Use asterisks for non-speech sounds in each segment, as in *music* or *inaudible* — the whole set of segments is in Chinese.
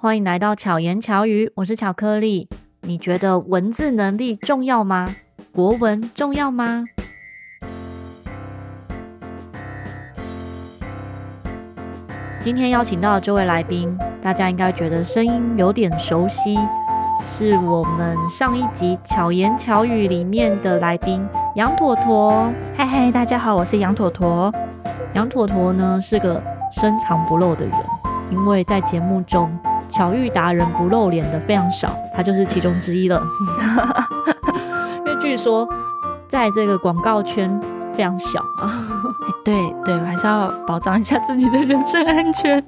欢迎来到巧言巧语，我是巧克力。你觉得文字能力重要吗？国文重要吗？今天邀请到的这位来宾，大家应该觉得声音有点熟悉，是我们上一集巧言巧语里面的来宾杨妥妥。嗨嗨，大家好，我是杨妥妥。杨妥妥呢是个深藏不露的人，因为在节目中巧遇达人不露脸的非常少，他就是其中之一了。*laughs* 因为据说在这个广告圈非常小啊，*laughs* 对对，我还是要保障一下自己的人身安全。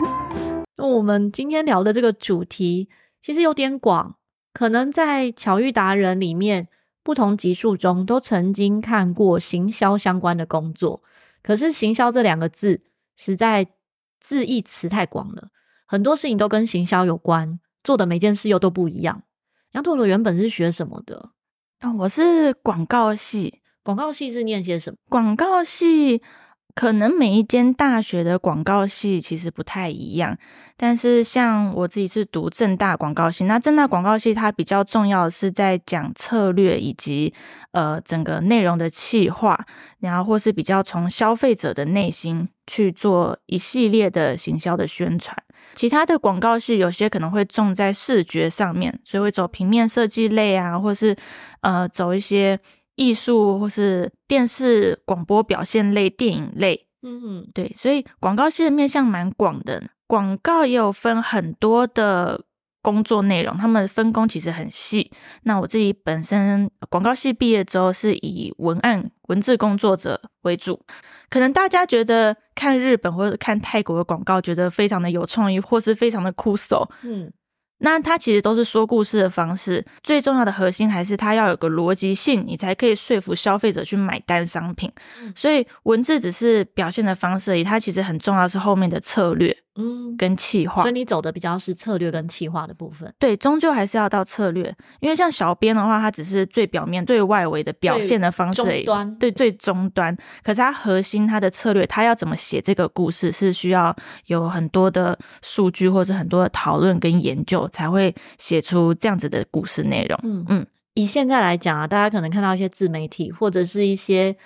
那我们今天聊的这个主题其实有点广，可能在巧遇达人里面不同集数中都曾经看过行销相关的工作。可是“行销”这两个字实在字义词太广了，很多事情都跟行销有关，做的每件事又都不一样。杨朵朵原本是学什么的？哦，我是广告系。广告系是念些什么？广告系。可能每一间大学的广告系其实不太一样，但是像我自己是读正大广告系，那正大广告系它比较重要的是在讲策略以及呃整个内容的企划，然后或是比较从消费者的内心去做一系列的行销的宣传。其他的广告系有些可能会重在视觉上面，所以会走平面设计类啊，或是呃走一些。艺术或是电视广播表现类、电影类，嗯嗯，对，所以广告系的面向蛮广的。广告也有分很多的工作内容，他们分工其实很细。那我自己本身广告系毕业之后，是以文案、文字工作者为主。可能大家觉得看日本或者看泰国的广告，觉得非常的有创意，或是非常的酷手，嗯。那它其实都是说故事的方式，最重要的核心还是它要有个逻辑性，你才可以说服消费者去买单商品。所以文字只是表现的方式而已，它其实很重要是后面的策略。嗯，跟企划，所以你走的比较是策略跟企划的部分。对，终究还是要到策略，因为像小编的话，它只是最表面、最外围的表现的方式而已。终端，对，最终端。可是它核心，它的策略，它要怎么写这个故事，是需要有很多的数据或者很多的讨论跟研究，才会写出这样子的故事内容。嗯嗯，以现在来讲啊，大家可能看到一些自媒体或者是一些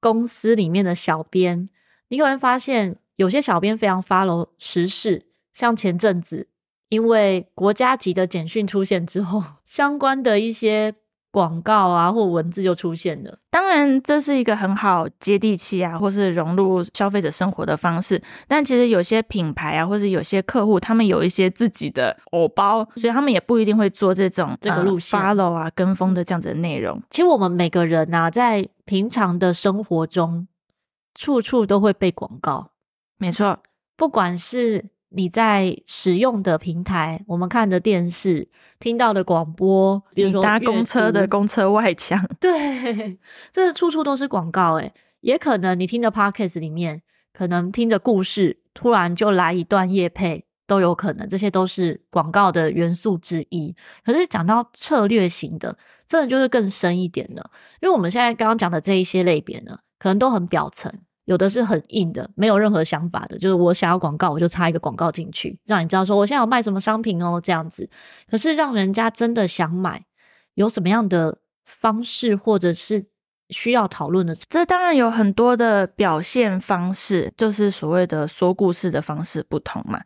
公司里面的小编，你可能发现。有些小编非常 follow 时事，像前阵子因为国家级的简讯出现之后，*laughs* 相关的一些广告啊或文字就出现了。当然，这是一个很好接地气啊，或是融入消费者生活的方式。但其实有些品牌啊，或是有些客户，他们有一些自己的偶包，所以他们也不一定会做这种这个路线、呃、follow 啊、跟风的这样子的内容。其实我们每个人啊，在平常的生活中，处处都会被广告。没错，不管是你在使用的平台，我们看的电视、听到的广播，比如说搭公车的公车外墙，对，*laughs* 这处处都是广告。诶，也可能你听的 Podcast 里面，可能听着故事，突然就来一段夜配，都有可能，这些都是广告的元素之一。可是讲到策略型的，真的就是更深一点了，因为我们现在刚刚讲的这一些类别呢，可能都很表层。有的是很硬的，没有任何想法的，就是我想要广告，我就插一个广告进去，让你知道说我现在有卖什么商品哦，这样子。可是让人家真的想买，有什么样的方式，或者是？需要讨论的，这当然有很多的表现方式，就是所谓的说故事的方式不同嘛。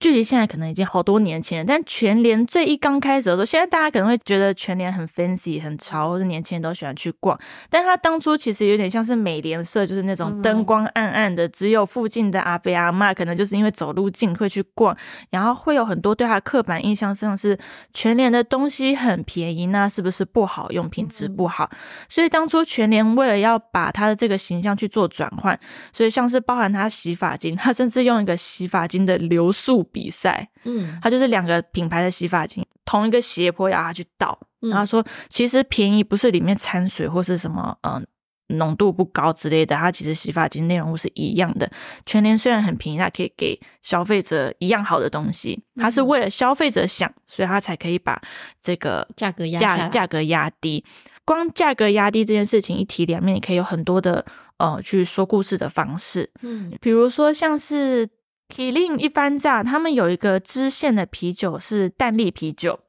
距离现在可能已经好多年前了，但全联最一刚开始的时候，现在大家可能会觉得全联很 fancy 很潮，或者年轻人都喜欢去逛。但他当初其实有点像是美联社，就是那种灯光暗暗的，只有附近的阿伯阿妈可能就是因为走路近会去逛，然后会有很多对他刻板印象，像是全联的东西很便宜，那是不是不好用，品质不好？所以当初全全联为了要把他的这个形象去做转换，所以像是包含他洗发精，他甚至用一个洗发精的流速比赛，嗯，他就是两个品牌的洗发精，同一个斜坡要他去倒，然后说其实便宜不是里面掺水或是什么，嗯，浓度不高之类的，它其实洗发精内容物是一样的。全年虽然很便宜，它可以给消费者一样好的东西，它是为了消费者想，所以它才可以把这个价格压价价格压低。光价格压低这件事情一体两面，你可以有很多的呃去说故事的方式，嗯，比如说像是 Kirin 一番炸，他们有一个支线的啤酒是淡丽啤酒，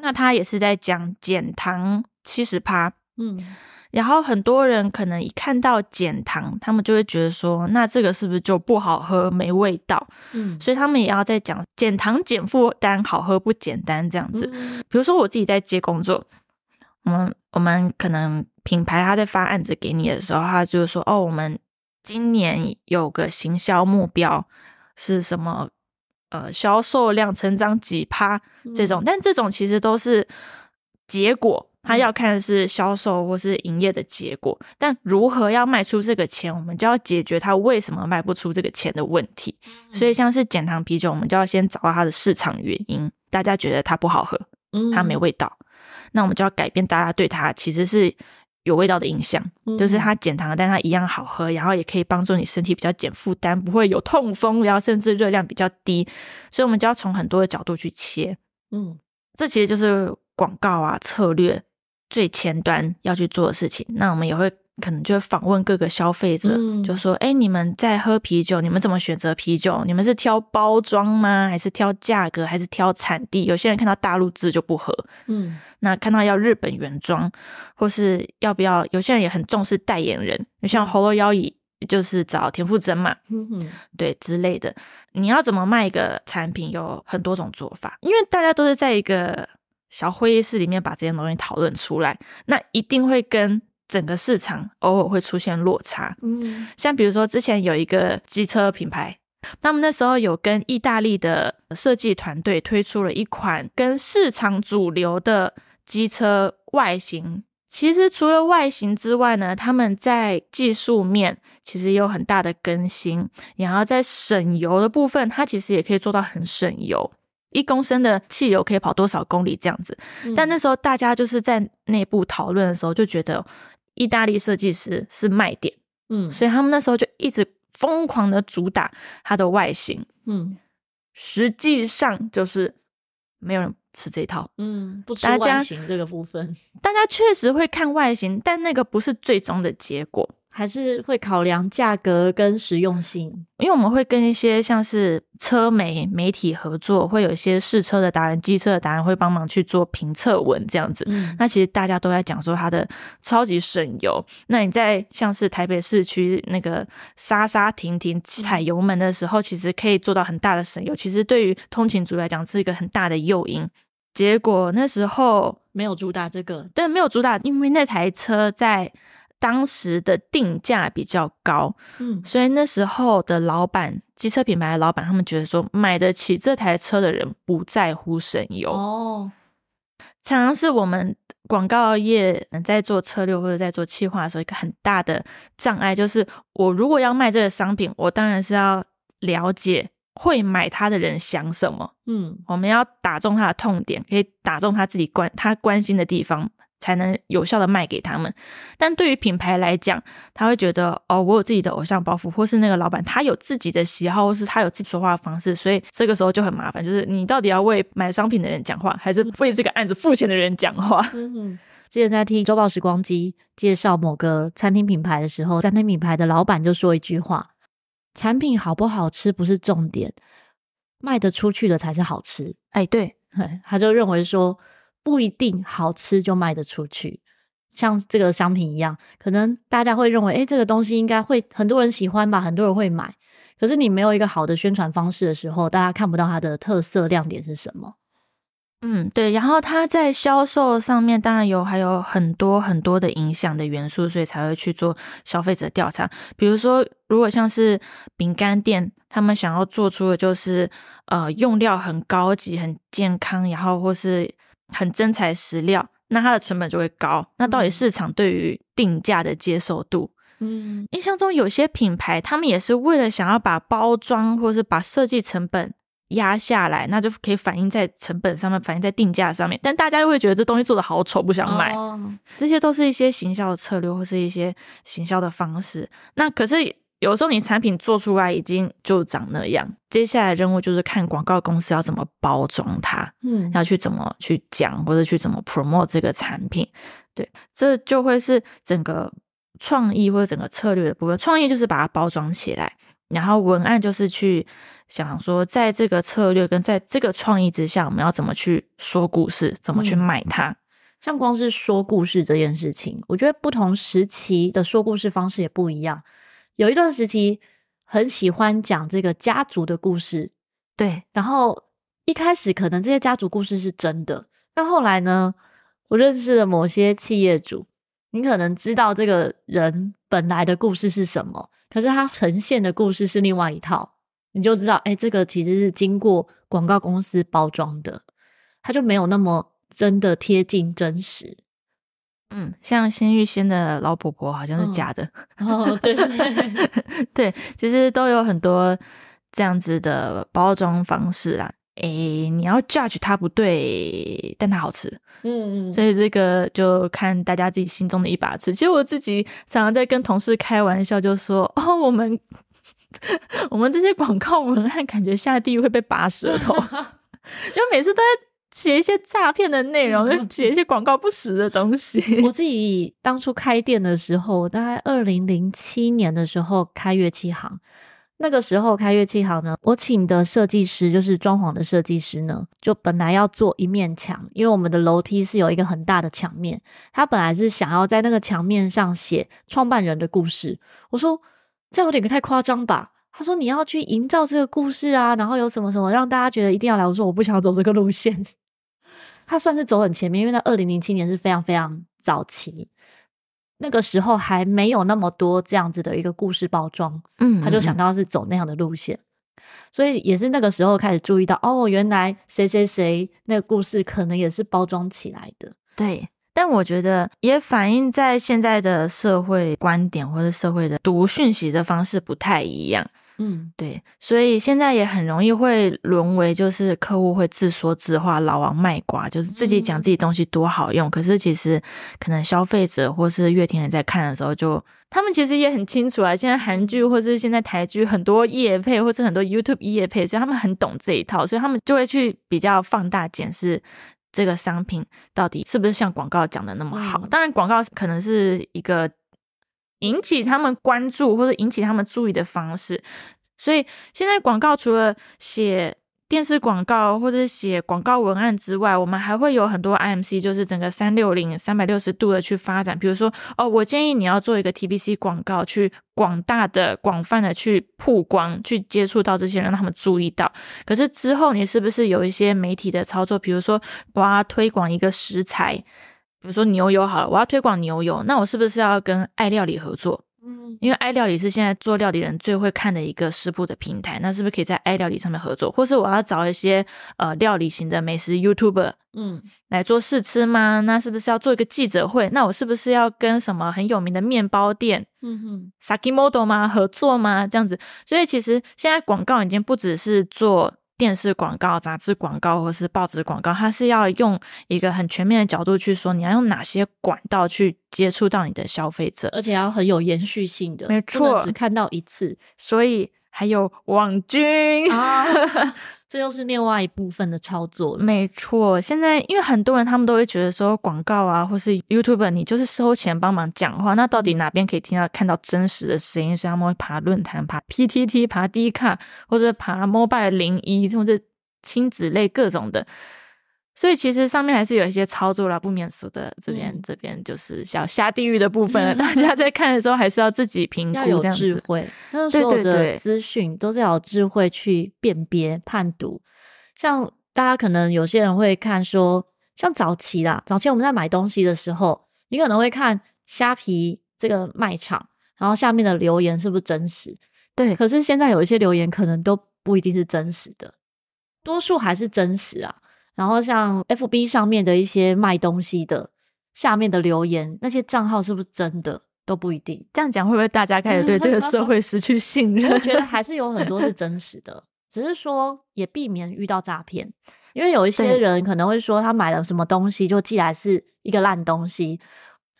那他也是在讲减糖七十趴，嗯。然后很多人可能一看到减糖，他们就会觉得说，那这个是不是就不好喝、没味道？嗯，所以他们也要在讲减糖减负担，好喝不简单这样子。嗯、比如说我自己在接工作，我们我们可能品牌他在发案子给你的时候，他就是说，哦，我们今年有个行销目标是什么？呃，销售量成长几趴这种，嗯、但这种其实都是结果。他要看的是销售或是营业的结果，但如何要卖出这个钱，我们就要解决他为什么卖不出这个钱的问题。所以，像是减糖啤酒，我们就要先找到它的市场原因。大家觉得它不好喝，它没味道，那我们就要改变大家对它其实是有味道的印象，就是它减糖，但它一样好喝，然后也可以帮助你身体比较减负担，不会有痛风，然后甚至热量比较低。所以，我们就要从很多的角度去切。嗯，这其实就是广告啊策略。最前端要去做的事情，那我们也会可能就会访问各个消费者，嗯、就说：哎，你们在喝啤酒，你们怎么选择啤酒？你们是挑包装吗？还是挑价格？还是挑产地？有些人看到大陆字就不喝，嗯，那看到要日本原装，或是要不要？有些人也很重视代言人，像喉咙腰椅就是找田馥甄嘛，嗯，对之类的。你要怎么卖一个产品？有很多种做法，因为大家都是在一个。小会议室里面把这些东西讨论出来，那一定会跟整个市场偶尔会出现落差。嗯，像比如说之前有一个机车品牌，他们那时候有跟意大利的设计团队推出了一款跟市场主流的机车外形。其实除了外形之外呢，他们在技术面其实也有很大的更新，然后在省油的部分，它其实也可以做到很省油。一公升的汽油可以跑多少公里这样子？嗯、但那时候大家就是在内部讨论的时候，就觉得意大利设计师是卖点，嗯，所以他们那时候就一直疯狂的主打它的外形，嗯，实际上就是没有人吃这一套，嗯，不吃外形这个部分，大家确实会看外形，但那个不是最终的结果。还是会考量价格跟实用性，因为我们会跟一些像是车媒媒体合作，会有一些试车的达人、机车的达人会帮忙去做评测文这样子。嗯，那其实大家都在讲说它的超级省油。那你在像是台北市区那个刹刹停停踩油门的时候，其实可以做到很大的省油。其实对于通勤族来讲是一个很大的诱因。结果那时候没有主打这个，对，没有主打，因为那台车在。当时的定价比较高，嗯，所以那时候的老板，机车品牌的老板，他们觉得说，买得起这台车的人不在乎省油哦。常常是我们广告业在做策略或者在做企划的时候，一个很大的障碍就是，我如果要卖这个商品，我当然是要了解会买它的人想什么，嗯，我们要打中他的痛点，可以打中他自己关他关心的地方。才能有效的卖给他们，但对于品牌来讲，他会觉得哦，我有自己的偶像包袱，或是那个老板他有自己的喜好，或是他有自己说话的方式，所以这个时候就很麻烦，就是你到底要为买商品的人讲话，还是为这个案子付钱的人讲话？嗯，之前在听周报时光机介绍某个餐厅品牌的时候，餐厅品牌的老板就说一句话：产品好不好吃不是重点，卖得出去的才是好吃。哎，对，*laughs* 他就认为说。不一定好吃就卖得出去，像这个商品一样，可能大家会认为，诶，这个东西应该会很多人喜欢吧，很多人会买。可是你没有一个好的宣传方式的时候，大家看不到它的特色亮点是什么。嗯，对。然后它在销售上面，当然有还有很多很多的影响的元素，所以才会去做消费者调查。比如说，如果像是饼干店，他们想要做出的就是呃用料很高级、很健康，然后或是。很真材实料，那它的成本就会高。那到底市场对于定价的接受度？嗯，印象中有些品牌，他们也是为了想要把包装或是把设计成本压下来，那就可以反映在成本上面，反映在定价上面。但大家又会觉得这东西做的好丑，不想买。哦，这些都是一些行销的策略，或是一些行销的方式。那可是。有时候你产品做出来已经就长那样，接下来任务就是看广告公司要怎么包装它，嗯，要去怎么去讲或者去怎么 promote 这个产品，对，这就会是整个创意或者整个策略的部分。创意就是把它包装起来，然后文案就是去想说，在这个策略跟在这个创意之下，我们要怎么去说故事，怎么去卖它。嗯像光是说故事这件事情，我觉得不同时期的说故事方式也不一样。有一段时期很喜欢讲这个家族的故事，对。然后一开始可能这些家族故事是真的，但后来呢，我认识了某些企业主，你可能知道这个人本来的故事是什么，可是他呈现的故事是另外一套，你就知道，哎，这个其实是经过广告公司包装的，他就没有那么。真的贴近真实，嗯，像鲜芋仙的老婆婆好像是假的，哦，哦，对 *laughs* 对，其实都有很多这样子的包装方式啦。诶，你要 judge 它不对，但它好吃，嗯嗯，所以这个就看大家自己心中的一把尺。其实我自己常常在跟同事开玩笑，就说哦，我们 *laughs* 我们这些广告文案感觉下地狱会被拔舌头，*laughs* 就每次都在。写一些诈骗的内容，就写一些广告不实的东西。我自己当初开店的时候，大概二零零七年的时候开乐器行。那个时候开乐器行呢，我请的设计师就是装潢的设计师呢，就本来要做一面墙，因为我们的楼梯是有一个很大的墙面，他本来是想要在那个墙面上写创办人的故事。我说这有点太夸张吧？他说你要去营造这个故事啊，然后有什么什么让大家觉得一定要来。我说我不想走这个路线。他算是走很前面，因为那二零零七年是非常非常早期，那个时候还没有那么多这样子的一个故事包装，嗯，他就想到是走那样的路线，所以也是那个时候开始注意到，哦，原来谁谁谁那个故事可能也是包装起来的，对。但我觉得也反映在现在的社会观点或者社会的读讯息的方式不太一样。嗯，对，所以现在也很容易会沦为，就是客户会自说自话、老王卖瓜，就是自己讲自己东西多好用，嗯、可是其实可能消费者或是乐听人在看的时候就，就他们其实也很清楚啊。现在韩剧或是现在台剧很多业配，或是很多 YouTube 业配，所以他们很懂这一套，所以他们就会去比较放大检视这个商品到底是不是像广告讲的那么好。嗯、当然，广告可能是一个。引起他们关注或者引起他们注意的方式，所以现在广告除了写电视广告或者写广告文案之外，我们还会有很多 IMC，就是整个三六零、三百六十度的去发展。比如说，哦，我建议你要做一个 TVC 广告，去广大的、广泛的去曝光，去接触到这些人，让他们注意到。可是之后，你是不是有一些媒体的操作？比如说，我要推广一个食材。比如说牛油好了，我要推广牛油，那我是不是要跟爱料理合作？嗯，因为爱料理是现在做料理人最会看的一个食谱的平台，那是不是可以在爱料理上面合作？或是我要找一些呃料理型的美食 YouTuber，嗯，来做试吃吗？那是不是要做一个记者会？那我是不是要跟什么很有名的面包店，嗯哼，Sakimoto 吗？合作吗？这样子，所以其实现在广告已经不只是做。电视广告、杂志广告或是报纸广告，它是要用一个很全面的角度去说，你要用哪些管道去接触到你的消费者，而且要很有延续性的，没错，只看到一次，所以还有网军。啊。这又是另外一部分的操作了。没错，现在因为很多人他们都会觉得说广告啊，或是 YouTube，你就是收钱帮忙讲话，那到底哪边可以听到看到真实的声音？所以他们会爬论坛、爬 PTT、爬 D 卡，或者爬 Mobile 零一，或者亲子类各种的。所以其实上面还是有一些操作啦，不免俗的。这边、嗯、这边就是小下地狱的部分了。大家 *laughs* 在看的时候还是要自己评估，要有智慧。但是所有的资讯都是要有智慧去辨别判读。像大家可能有些人会看说，像早期啦，早期我们在买东西的时候，你可能会看虾皮这个卖场，然后下面的留言是不是真实？对。可是现在有一些留言可能都不一定是真实的，多数还是真实啊。然后像 FB 上面的一些卖东西的下面的留言，那些账号是不是真的都不一定。这样讲会不会大家开始对这个社会失去信任？*laughs* 我觉得还是有很多是真实的，只是说也避免遇到诈骗。因为有一些人可能会说他买了什么东西就寄来是一个烂东西。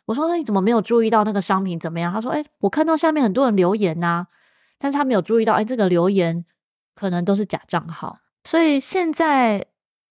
我说，那你怎么没有注意到那个商品怎么样？他说，哎，我看到下面很多人留言呐，但是他没有注意到，哎，这个留言可能都是假账号。所以现在。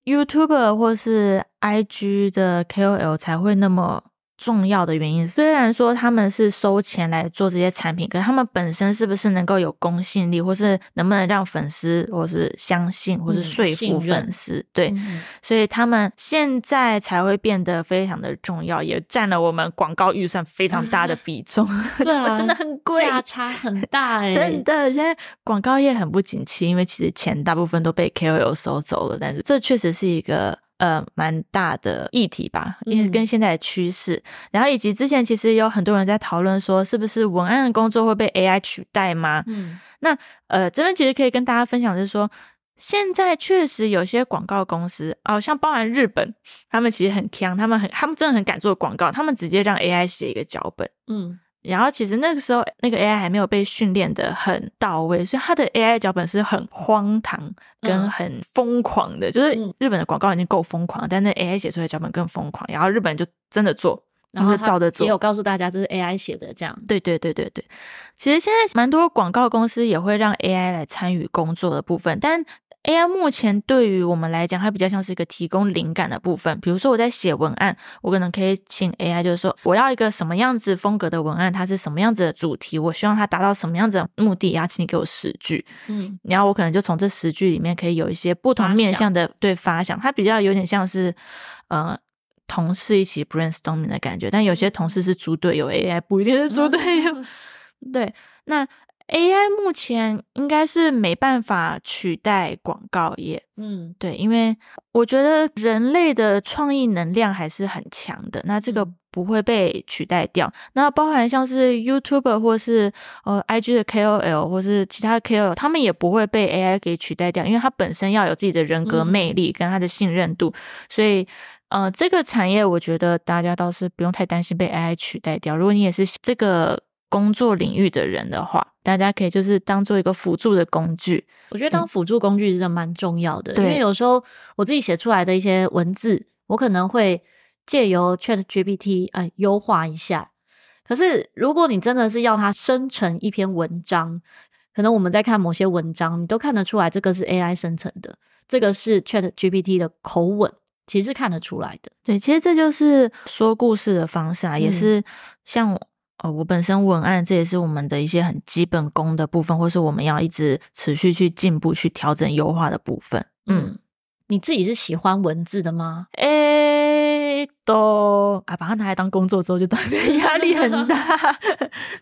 YouTuber 或是 IG 的 KOL 才会那么重要的原因，虽然说他们是收钱来做这些产品，可是他们本身是不是能够有公信力，或是能不能让粉丝或是相信，或是说服粉丝？嗯、对，嗯、所以他们现在才会变得非常的重要，也占了我们广告预算非常大的比重。*laughs* 对啊，真的很贵，价差很大哎、*laughs* 欸，真的，现在广告业很不景气，因为其实钱大部分都被 KOL 收走了，但是这确实是一个。呃，蛮大的议题吧，因为跟现在的趋势，嗯、然后以及之前其实有很多人在讨论说，是不是文案的工作会被 AI 取代吗？嗯，那呃，这边其实可以跟大家分享的是说，现在确实有些广告公司，哦，像包含日本，他们其实很强，他们很，他们真的很敢做广告，他们直接让 AI 写一个脚本，嗯。然后其实那个时候，那个 AI 还没有被训练的很到位，所以它的 AI 脚本是很荒唐跟很疯狂的。嗯、就是日本的广告已经够疯狂，但那 AI 写出来的脚本更疯狂。然后日本人就真的做，然后照着做。也有告诉大家这是 AI 写的，这样。对对对对对。其实现在蛮多广告公司也会让 AI 来参与工作的部分，但。AI 目前对于我们来讲，它比较像是一个提供灵感的部分。比如说我在写文案，我可能可以请 AI，就是说我要一个什么样子风格的文案，它是什么样子的主题，我希望它达到什么样子的目的，然后请你给我十句，嗯，然后我可能就从这十句里面可以有一些不同面向的对发想，它比较有点像是呃同事一起 brainstorming 的感觉。但有些同事是猪队友，AI 不一定是猪队友，*laughs* 对，那。AI 目前应该是没办法取代广告业，嗯，对，因为我觉得人类的创意能量还是很强的，那这个不会被取代掉。那包含像是 YouTuber 或是呃 IG 的 KOL 或是其他 KOL，他们也不会被 AI 给取代掉，因为他本身要有自己的人格魅力跟他的信任度，所以呃，这个产业我觉得大家倒是不用太担心被 AI 取代掉。如果你也是这个。工作领域的人的话，大家可以就是当做一个辅助的工具。我觉得当辅助工具真的蛮重要的，嗯、因为有时候我自己写出来的一些文字，我可能会借由 ChatGPT 啊、呃、优化一下。可是如果你真的是要它生成一篇文章，可能我们在看某些文章，你都看得出来这个是 AI 生成的，这个是 ChatGPT 的口吻，其实是看得出来的。对，其实这就是说故事的方式啊，嗯、也是像。哦，我本身文案，这也是我们的一些很基本功的部分，或是我们要一直持续去进步、去调整、优化的部分。嗯，你自己是喜欢文字的吗？诶、欸，都啊，把它拿来当工作之后，就特别压力很大。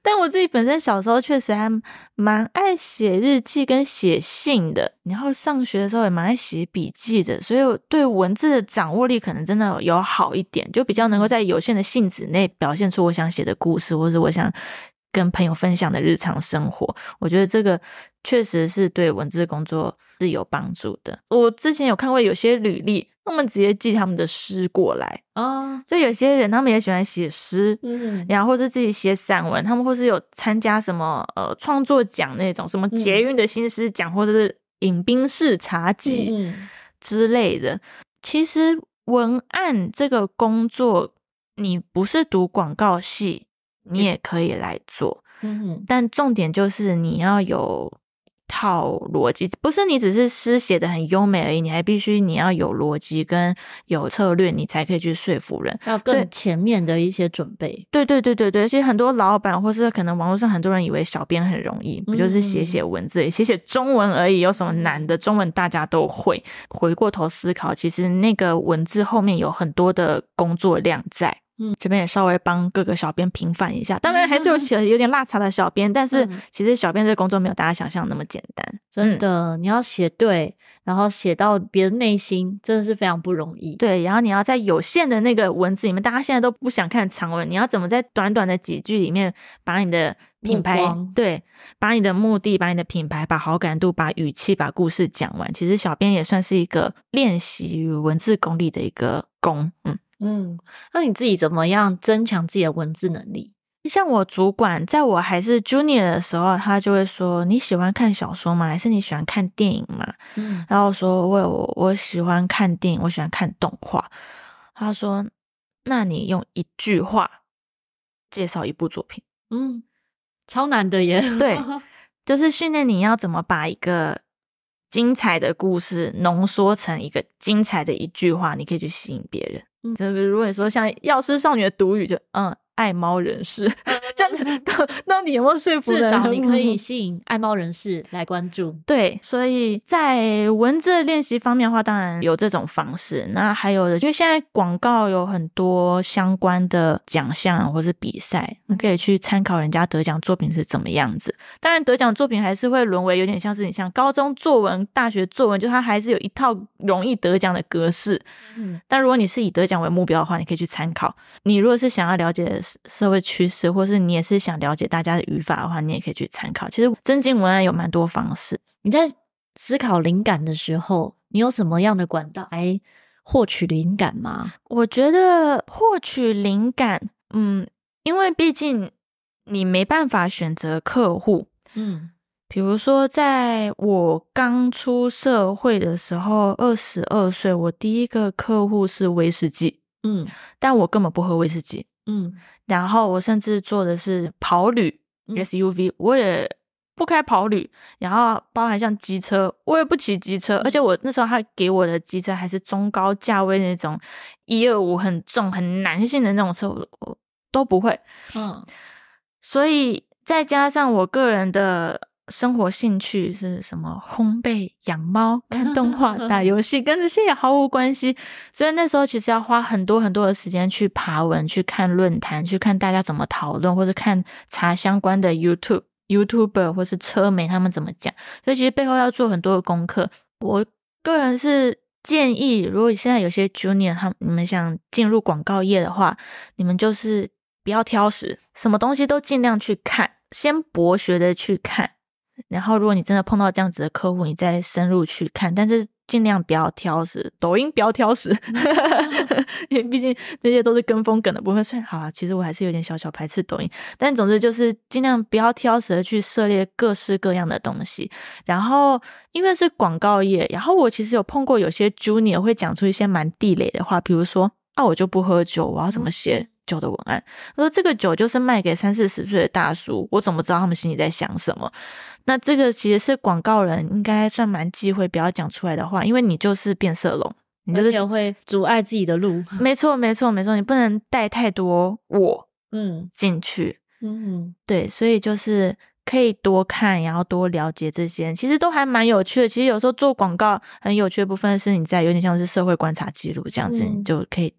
但我自己本身小时候确实还蛮爱写日记跟写信的。然后上学的时候也蛮爱写笔记的，所以我对文字的掌握力可能真的有好一点，就比较能够在有限的信纸内表现出我想写的故事，或者我想跟朋友分享的日常生活。我觉得这个确实是对文字工作是有帮助的。我之前有看过有些履历，他们直接寄他们的诗过来啊，就有些人他们也喜欢写诗，嗯，然后或是自己写散文，他们或是有参加什么呃创作奖那种什么捷运的新诗奖，或者是。饮冰室茶几之类的，嗯、其实文案这个工作，你不是读广告系，你也可以来做。嗯哼，但重点就是你要有。套逻辑不是你只是诗写的很优美而已，你还必须你要有逻辑跟有策略，你才可以去说服人。要更前面的一些准备。对对对对对，其实很多老板或是可能网络上很多人以为小编很容易，不就是写写文字，写写中文而已，有什么难的？中文大家都会。回过头思考，其实那个文字后面有很多的工作量在。嗯，这边也稍微帮各个小编平反一下，当然还是有写有点落差的小编，但是其实小编这个工作没有大家想象那么简单，真的，你要写对，然后写到别人内心，真的是非常不容易。对，然后你要在有限的那个文字里面，大家现在都不想看长文，你要怎么在短短的几句里面把你的品牌，对，把你的目的，把你的品牌，把好感度，把语气，把故事讲完。其实小编也算是一个练习文字功力的一个功，嗯。嗯，那你自己怎么样增强自己的文字能力？像我主管，在我还是 junior 的时候，他就会说：“你喜欢看小说吗？还是你喜欢看电影吗？”嗯，然后说：“我我我喜欢看电影，我喜欢看动画。”他说：“那你用一句话介绍一部作品。”嗯，超难的耶。对，*laughs* 就是训练你要怎么把一个。精彩的故事浓缩成一个精彩的一句话，你可以去吸引别人。就是如果你说像药师少女的毒语，就嗯。爱猫人士，*laughs* 这样子到到底有没有说服？至少你可以吸引爱猫人士来关注。*laughs* 对，所以在文字练习方面的话，当然有这种方式。那还有的，就现在广告有很多相关的奖项或是比赛，你可以去参考人家得奖作品是怎么样子。当然，得奖作品还是会沦为有点像是你像高中作文、大学作文，就它还是有一套容易得奖的格式。嗯，但如果你是以得奖为目标的话，你可以去参考。你如果是想要了解。社会趋势，或是你也是想了解大家的语法的话，你也可以去参考。其实增进文案有蛮多方式。你在思考灵感的时候，你有什么样的管道来获取灵感吗？我觉得获取灵感，嗯，因为毕竟你没办法选择客户，嗯，比如说在我刚出社会的时候，二十二岁，我第一个客户是威士忌，嗯，但我根本不喝威士忌。嗯，然后我甚至坐的是跑旅 SUV，我也不开跑旅，然后包含像机车，我也不骑机车，而且我那时候他给我的机车还是中高价位那种一二五很重很男性的那种车，我都不会。嗯，所以再加上我个人的。生活兴趣是什么？烘焙、养猫、看动画、打游戏，跟这些也毫无关系。所以那时候其实要花很多很多的时间去爬文、去看论坛、去看大家怎么讨论，或者看查相关的 YouTube、YouTuber 或是车媒他们怎么讲。所以其实背后要做很多的功课。我个人是建议，如果现在有些 Junior 他们你们想进入广告业的话，你们就是不要挑食，什么东西都尽量去看，先博学的去看。然后，如果你真的碰到这样子的客户，你再深入去看，但是尽量不要挑食。抖音不要挑食，*laughs* 因为毕竟这些都是跟风梗的部分。虽然好啊，其实我还是有点小小排斥抖音，但总之就是尽量不要挑食的去涉猎各式各样的东西。然后，因为是广告业，然后我其实有碰过有些 Junior 会讲出一些蛮地雷的话，比如说啊，我就不喝酒，我要怎么写酒的文案？他说这个酒就是卖给三四十岁的大叔，我怎么知道他们心里在想什么？那这个其实是广告人应该算蛮忌讳不要讲出来的话，因为你就是变色龙，你就是会阻碍自己的路。没错，没错，没错，你不能带太多我 *laughs* 嗯进去，嗯嗯，对，所以就是可以多看，然后多了解这些，其实都还蛮有趣的。其实有时候做广告很有趣的部分是你在有点像是社会观察记录这样子，嗯、你就可以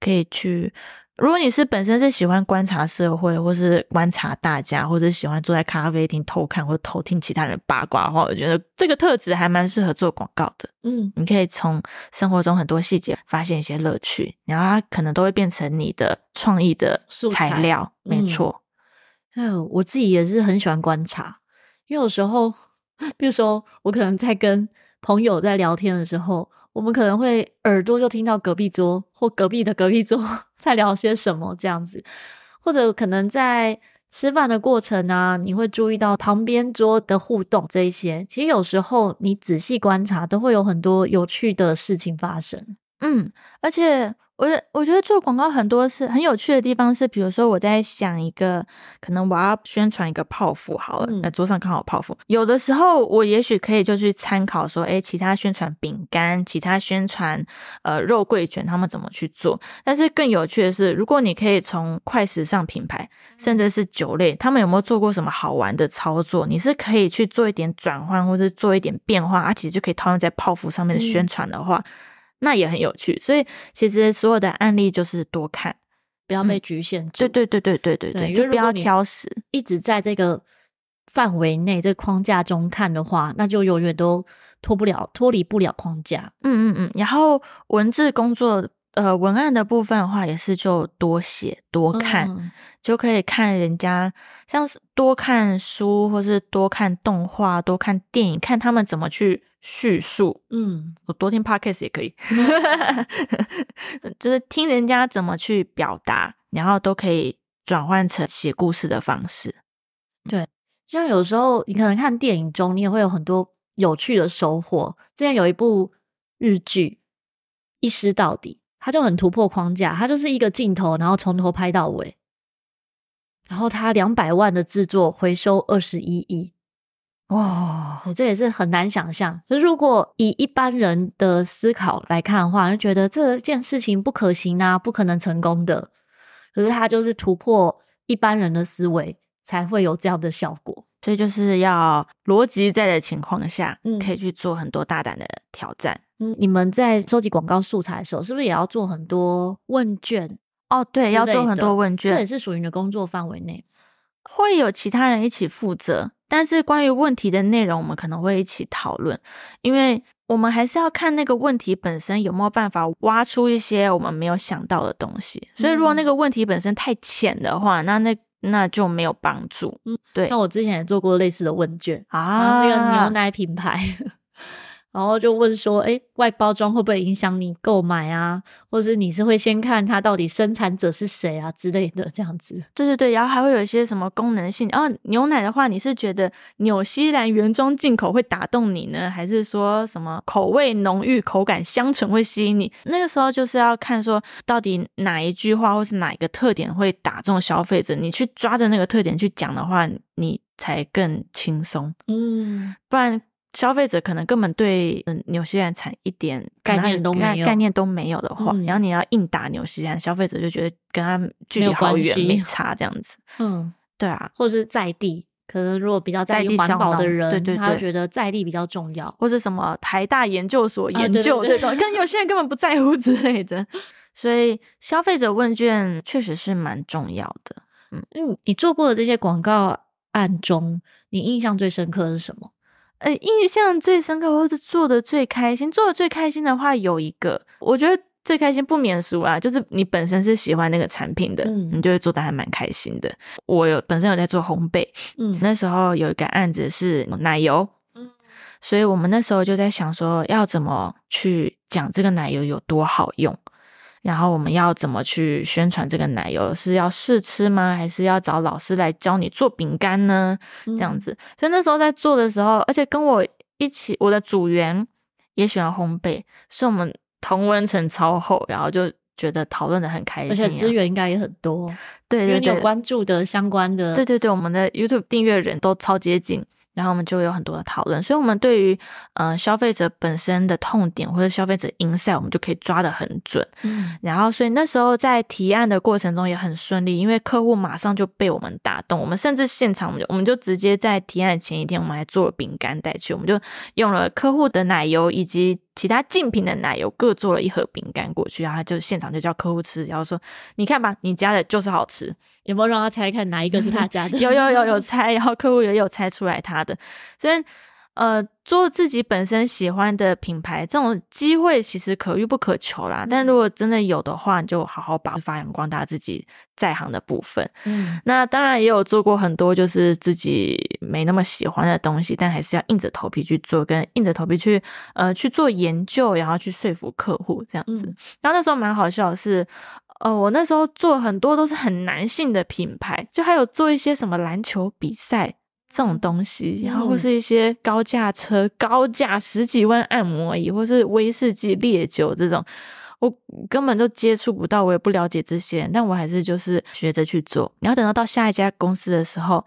可以去。如果你是本身是喜欢观察社会，或是观察大家，或者喜欢坐在咖啡厅偷看或者偷听其他人八卦的话，我觉得这个特质还蛮适合做广告的。嗯，你可以从生活中很多细节发现一些乐趣，然后它可能都会变成你的创意的材料。素材。没错。嗯，我自己也是很喜欢观察，因为有时候，*laughs* 比如说我可能在跟朋友在聊天的时候，我们可能会耳朵就听到隔壁桌或隔壁的隔壁桌。*laughs* 在聊些什么这样子，或者可能在吃饭的过程啊，你会注意到旁边桌的互动这一些。其实有时候你仔细观察，都会有很多有趣的事情发生。嗯，而且。我我觉得做广告很多是很有趣的地方，是比如说我在想一个，可能我要宣传一个泡芙好了，那、嗯、桌上刚好泡芙，有的时候我也许可以就去参考说，诶，其他宣传饼干，其他宣传呃肉桂卷，他们怎么去做？但是更有趣的是，如果你可以从快时尚品牌，甚至是酒类，他们有没有做过什么好玩的操作？你是可以去做一点转换，或是做一点变化，啊，其实就可以套用在泡芙上面的宣传的话。嗯那也很有趣，所以其实所有的案例就是多看，不要被局限住。对对对对对对对，就不要挑食，一直在这个范围内、这个框架中看的话，那就永远都脱不了、脱离不了框架。嗯嗯嗯。然后文字工作，呃，文案的部分的话，也是就多写多看，嗯、就可以看人家，像是多看书，或是多看动画、多看电影，看他们怎么去。叙述，嗯，我多听 podcast 也可以，*laughs* 就是听人家怎么去表达，然后都可以转换成写故事的方式。对，像有时候你可能看电影中，你也会有很多有趣的收获。之前有一部日剧《一尸到底》，它就很突破框架，他就是一个镜头，然后从头拍到尾，然后他两百万的制作回收二十一亿。哇，这也是很难想象。就如果以一般人的思考来看的话，就觉得这件事情不可行啊，不可能成功的。可是他就是突破一般人的思维，才会有这样的效果。所以就是要逻辑在的情况下，嗯，可以去做很多大胆的挑战。嗯，你们在收集广告素材的时候，是不是也要做很多问卷？哦，对，要做很多问卷，这也是属于你的工作范围内。会有其他人一起负责，但是关于问题的内容，我们可能会一起讨论，因为我们还是要看那个问题本身有没有办法挖出一些我们没有想到的东西。所以，如果那个问题本身太浅的话，那那那就没有帮助。嗯，对。像我之前也做过类似的问卷啊，这个牛奶品牌。然后就问说，哎，外包装会不会影响你购买啊？或者是你是会先看它到底生产者是谁啊之类的这样子？对对对，然后还会有一些什么功能性。然后牛奶的话，你是觉得纽西兰原装进口会打动你呢，还是说什么口味浓郁、口感香醇会吸引你？那个时候就是要看说到底哪一句话或是哪一个特点会打中消费者，你去抓着那个特点去讲的话，你才更轻松。嗯，不然。消费者可能根本对嗯纽西兰产一点概念都没有，概念都没有的话，嗯、然后你要硬打纽西兰，消费者就觉得跟他距离好远，没差这样子。嗯，对啊，或者是在地，可能如果比较在意环保的人，对对对，他觉得在地比较重要，或者什么台大研究所研究这种，*laughs* 跟有些人根本不在乎之类的。*laughs* 所以消费者问卷确实是蛮重要的。嗯嗯，你做过的这些广告案中，你印象最深刻的是什么？呃，印象最深刻或者做的最开心，做的最开心的话有一个，我觉得最开心不免俗啊，就是你本身是喜欢那个产品的，嗯，你就会做的还蛮开心的。我有本身有在做烘焙，嗯，那时候有一个案子是奶油，嗯，所以我们那时候就在想说要怎么去讲这个奶油有多好用。然后我们要怎么去宣传这个奶油？是要试吃吗？还是要找老师来教你做饼干呢？这样子。所以那时候在做的时候，而且跟我一起，我的组员也喜欢烘焙，所以我们同温层超厚，然后就觉得讨论的很开心，而且资源应该也很多。对对对，因为你有关注的相关的，对对对，我们的 YouTube 订阅人都超接近。然后我们就有很多的讨论，所以，我们对于呃消费者本身的痛点或者消费者 insight，我们就可以抓得很准。嗯，然后，所以那时候在提案的过程中也很顺利，因为客户马上就被我们打动。我们甚至现场，我们就我们就直接在提案前一天，我们还做了饼干带去，我们就用了客户的奶油以及其他竞品的奶油，各做了一盒饼干过去，然后就现场就叫客户吃，然后说：“你看吧，你家的就是好吃。”有没有让他猜看哪一个是他家的？*laughs* 有有有有猜，然后客户也有猜出来他的。所以，呃，做自己本身喜欢的品牌，这种机会其实可遇不可求啦。但如果真的有的话，你就好好把发扬光大自己在行的部分。嗯，那当然也有做过很多就是自己没那么喜欢的东西，但还是要硬着头皮去做，跟硬着头皮去呃去做研究，然后去说服客户这样子。嗯，然后那时候蛮好笑的是。呃，我那时候做很多都是很男性的品牌，就还有做一些什么篮球比赛这种东西，然后或是一些高价车、高价十几万按摩椅，或是威士忌烈酒这种，我根本就接触不到，我也不了解这些，但我还是就是学着去做。然后等到到下一家公司的时候。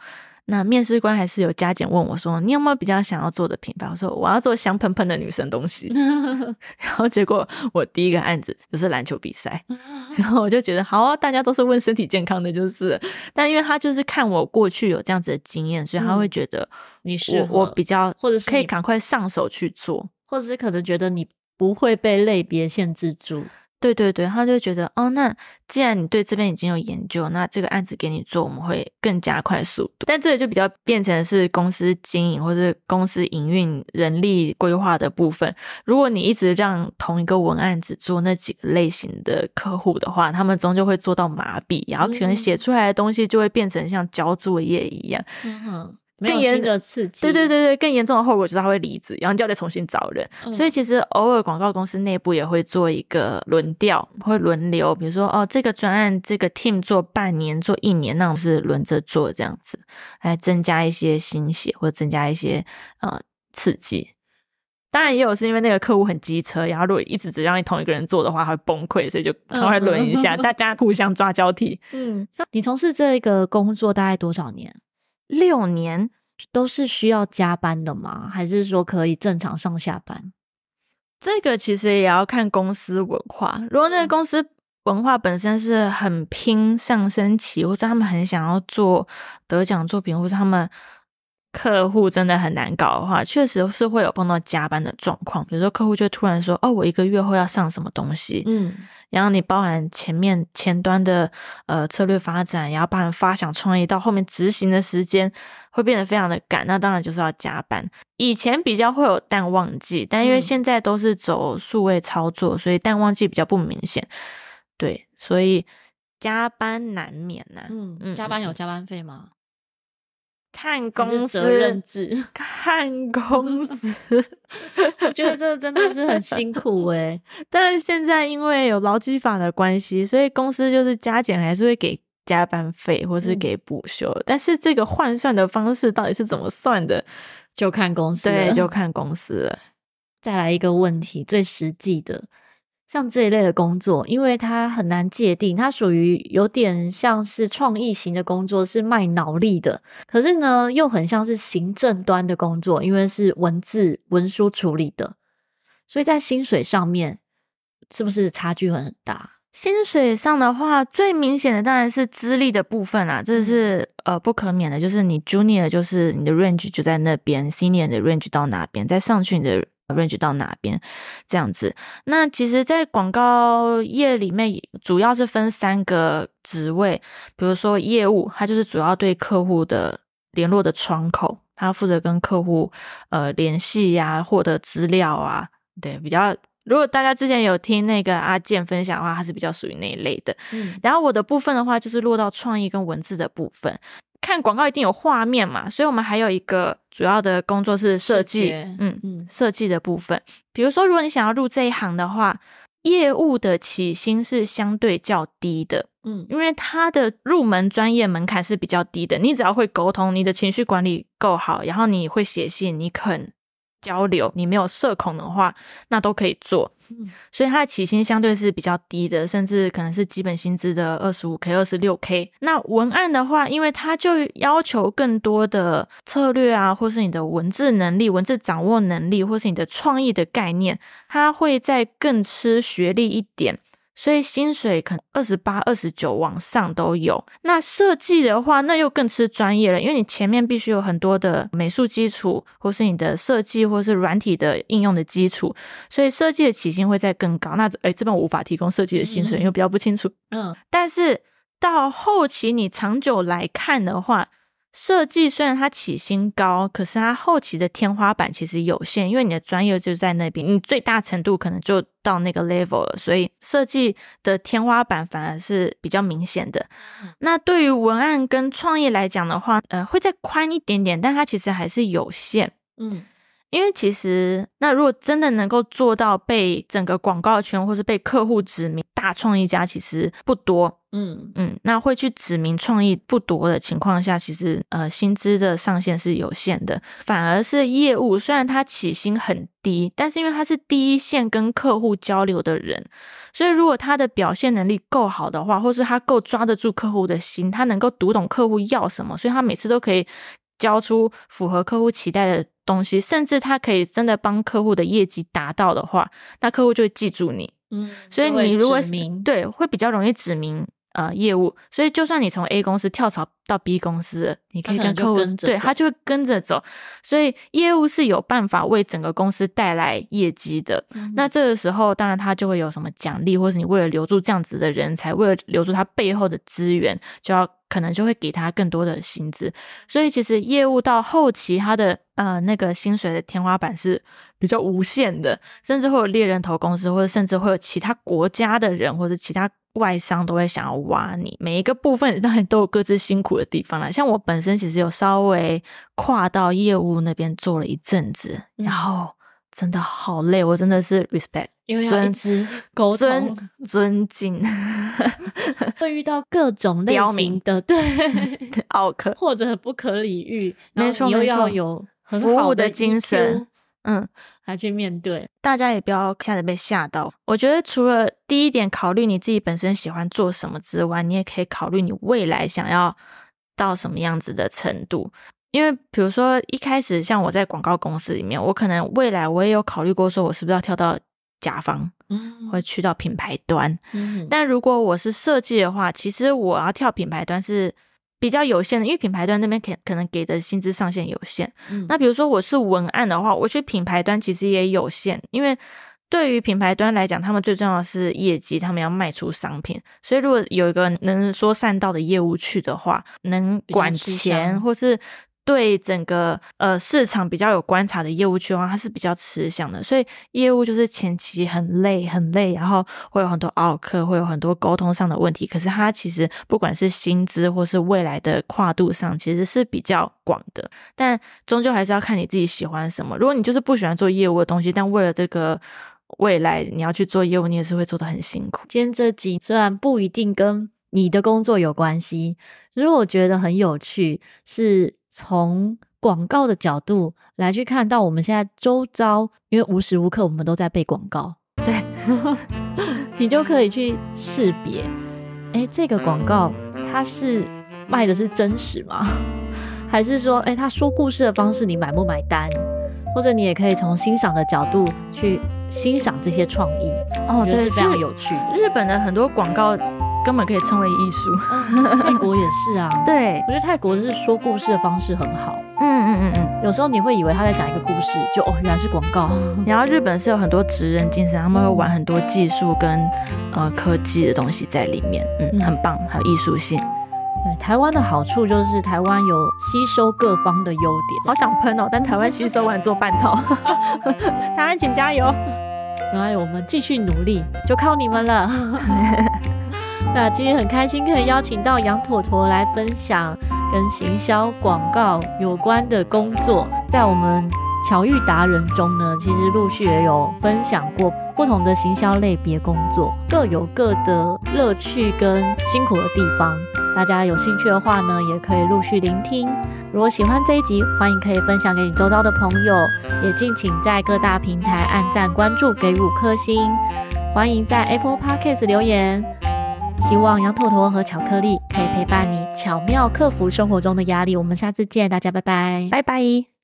那面试官还是有加减问我说：“你有没有比较想要做的品牌？”我说：“我要做香喷喷的女生东西。*laughs* ”然后结果我第一个案子就是篮球比赛，*laughs* 然后我就觉得好啊，大家都是问身体健康的，就是。但因为他就是看我过去有这样子的经验，所以他会觉得你是我比较，或者是可以赶快上手去做，或者是可能觉得你不会被类别限制住。对对对，他就觉得哦，那既然你对这边已经有研究，那这个案子给你做，我们会更加快速度。但这个就比较变成是公司经营或者公司营运人力规划的部分。如果你一直让同一个文案只做那几个类型的客户的话，他们终究会做到麻痹，然后可能写出来的东西就会变成像交作业一样。嗯哼。更严的刺激，对对对对，更严重的后果就是他会离职，然后就要再重新找人。嗯、所以其实偶尔广告公司内部也会做一个轮调，会轮流，比如说哦，这个专案这个 team 做半年，做一年，那我们是轮着做这样子，来增加一些新血或者增加一些呃刺激。当然也有是因为那个客户很机车，然后如果一直只让你同一个人做的话，他会崩溃，所以就赶快轮一下，嗯、大家互相抓交替。嗯，你从事这个工作大概多少年？六年，都是需要加班的吗？还是说可以正常上下班？这个其实也要看公司文化。如果那个公司文化本身是很拼上升期，或者他们很想要做得奖作品，或者他们。客户真的很难搞的话，确实是会有碰到加班的状况。比如说，客户就突然说：“哦，我一个月后要上什么东西。”嗯，然后你包含前面前端的呃策略发展，然后包含发想创意到后面执行的时间会变得非常的赶，那当然就是要加班。以前比较会有淡旺季，但因为现在都是走数位操作，所以淡旺季比较不明显。对，所以加班难免呐、啊。嗯嗯，加班有加班费吗？*laughs* 看公司责任制，看公司，我觉得这真的是很辛苦诶、欸、*laughs* 但是现在因为有劳基法的关系，所以公司就是加减还是会给加班费或是给补休。嗯、但是这个换算的方式到底是怎么算的，就看公司。对，就看公司了。再来一个问题，最实际的。像这一类的工作，因为它很难界定，它属于有点像是创意型的工作，是卖脑力的。可是呢，又很像是行政端的工作，因为是文字文书处理的，所以在薪水上面是不是差距很大？薪水上的话，最明显的当然是资历的部分啦，这是呃不可免的，就是你 junior 就是你的 range 就在那边，senior 的 range 到哪边，再上去你的。Range 到哪边这样子？那其实，在广告业里面，主要是分三个职位。比如说业务，它就是主要对客户的联络的窗口，它负责跟客户呃联系呀，获得资料啊。对，比较如果大家之前有听那个阿健分享的话，他是比较属于那一类的。嗯，然后我的部分的话，就是落到创意跟文字的部分。看广告一定有画面嘛，所以我们还有一个主要的工作是设计，嗯嗯，设计的部分。比如说，如果你想要入这一行的话，业务的起薪是相对较低的，嗯，因为它的入门专业门槛是比较低的，你只要会沟通，你的情绪管理够好，然后你会写信，你肯。交流，你没有社恐的话，那都可以做。嗯，所以它的起薪相对是比较低的，甚至可能是基本薪资的二十五 K、二十六 K。那文案的话，因为它就要求更多的策略啊，或是你的文字能力、文字掌握能力，或是你的创意的概念，它会再更吃学历一点。所以薪水可能二十八、二十九往上都有。那设计的话，那又更吃专业了，因为你前面必须有很多的美术基础，或是你的设计，或是软体的应用的基础。所以设计的起薪会再更高。那诶，这边我无法提供设计的薪水，因为比较不清楚。嗯，但是到后期你长久来看的话。设计虽然它起薪高，可是它后期的天花板其实有限，因为你的专业就在那边，你最大程度可能就到那个 level 了，所以设计的天花板反而是比较明显的。那对于文案跟创意来讲的话，呃，会再宽一点点，但它其实还是有限。嗯，因为其实那如果真的能够做到被整个广告圈或是被客户指名大创意家，其实不多。嗯嗯，那会去指名创意不多的情况下，其实呃薪资的上限是有限的。反而是业务，虽然他起薪很低，但是因为他是第一线跟客户交流的人，所以如果他的表现能力够好的话，或是他够抓得住客户的心，他能够读懂客户要什么，所以他每次都可以交出符合客户期待的东西，甚至他可以真的帮客户的业绩达到的话，那客户就会记住你。嗯，所以你如果对会比较容易指名。呃，业务，所以就算你从 A 公司跳槽到 B 公司，你可以跟客户，对，他就会跟着走。所以业务是有办法为整个公司带来业绩的。嗯、那这个时候，当然他就会有什么奖励，或是你为了留住这样子的人才，为了留住他背后的资源，就要可能就会给他更多的薪资。所以其实业务到后期，他的呃那个薪水的天花板是比较无限的，甚至会有猎人头公司，或者甚至会有其他国家的人，或者其他。外商都会想要挖你，每一个部分当然都有各自辛苦的地方啦。像我本身其实有稍微跨到业务那边做了一阵子，嗯、然后真的好累，我真的是 respect，因为要一直沟通。尊尊敬，*laughs* 会遇到各种类型的对。*laughs* 奥客或者不可理喻，没错，又要有很服务的精神。嗯，还去面对，大家也不要吓得被吓到。我觉得除了第一点考虑你自己本身喜欢做什么之外，你也可以考虑你未来想要到什么样子的程度。因为比如说一开始像我在广告公司里面，我可能未来我也有考虑过，说我是不是要跳到甲方，嗯，或去到品牌端。嗯，但如果我是设计的话，其实我要跳品牌端是比较有限的，因为品牌端那边可可能给的薪资上限有限。嗯，那比如说我是文案的话，我去品牌端其实也有限，因为。对于品牌端来讲，他们最重要的是业绩，他们要卖出商品。所以，如果有一个能说善道的业务去的话，能管钱或是对整个呃市场比较有观察的业务去的话，它是比较吃香的。所以，业务就是前期很累很累，然后会有很多奥客，会有很多沟通上的问题。可是，它其实不管是薪资或是未来的跨度上，其实是比较广的。但终究还是要看你自己喜欢什么。如果你就是不喜欢做业务的东西，但为了这个。未来你要去做业务，你也是会做得很辛苦。今天这集虽然不一定跟你的工作有关系，如果我觉得很有趣，是从广告的角度来去看到我们现在周遭，因为无时无刻我们都在被广告，对，*laughs* 你就可以去识别，哎，这个广告它是卖的是真实吗？*laughs* 还是说，哎，他说故事的方式你买不买单？或者你也可以从欣赏的角度去欣赏这些创意哦，这，是非常有趣的。日本的很多广告根本可以称为艺术，嗯，泰国也是啊。*laughs* 对，我觉得泰国是说故事的方式很好。嗯嗯嗯嗯，有时候你会以为他在讲一个故事，就哦，原来是广告。*laughs* 然后日本是有很多职人精神，他们会玩很多技术跟呃科技的东西在里面，嗯，很棒，还有艺术性。对，台湾的好处就是台湾有吸收各方的优点，好想喷哦！但台湾吸收完做半套，*laughs* 台湾请加油！来，我们继续努力，就靠你们了。那今天很开心可以邀请到杨妥妥来分享跟行销广告有关的工作，在我们。巧遇达人中呢，其实陆续也有分享过不同的行销类别工作，各有各的乐趣跟辛苦的地方。大家有兴趣的话呢，也可以陆续聆听。如果喜欢这一集，欢迎可以分享给你周遭的朋友，也敬请在各大平台按赞、关注、给五颗星。欢迎在 Apple Podcast 留言。希望羊驼驼和巧克力可以陪伴你，巧妙克服生活中的压力。我们下次见，大家拜拜，拜拜。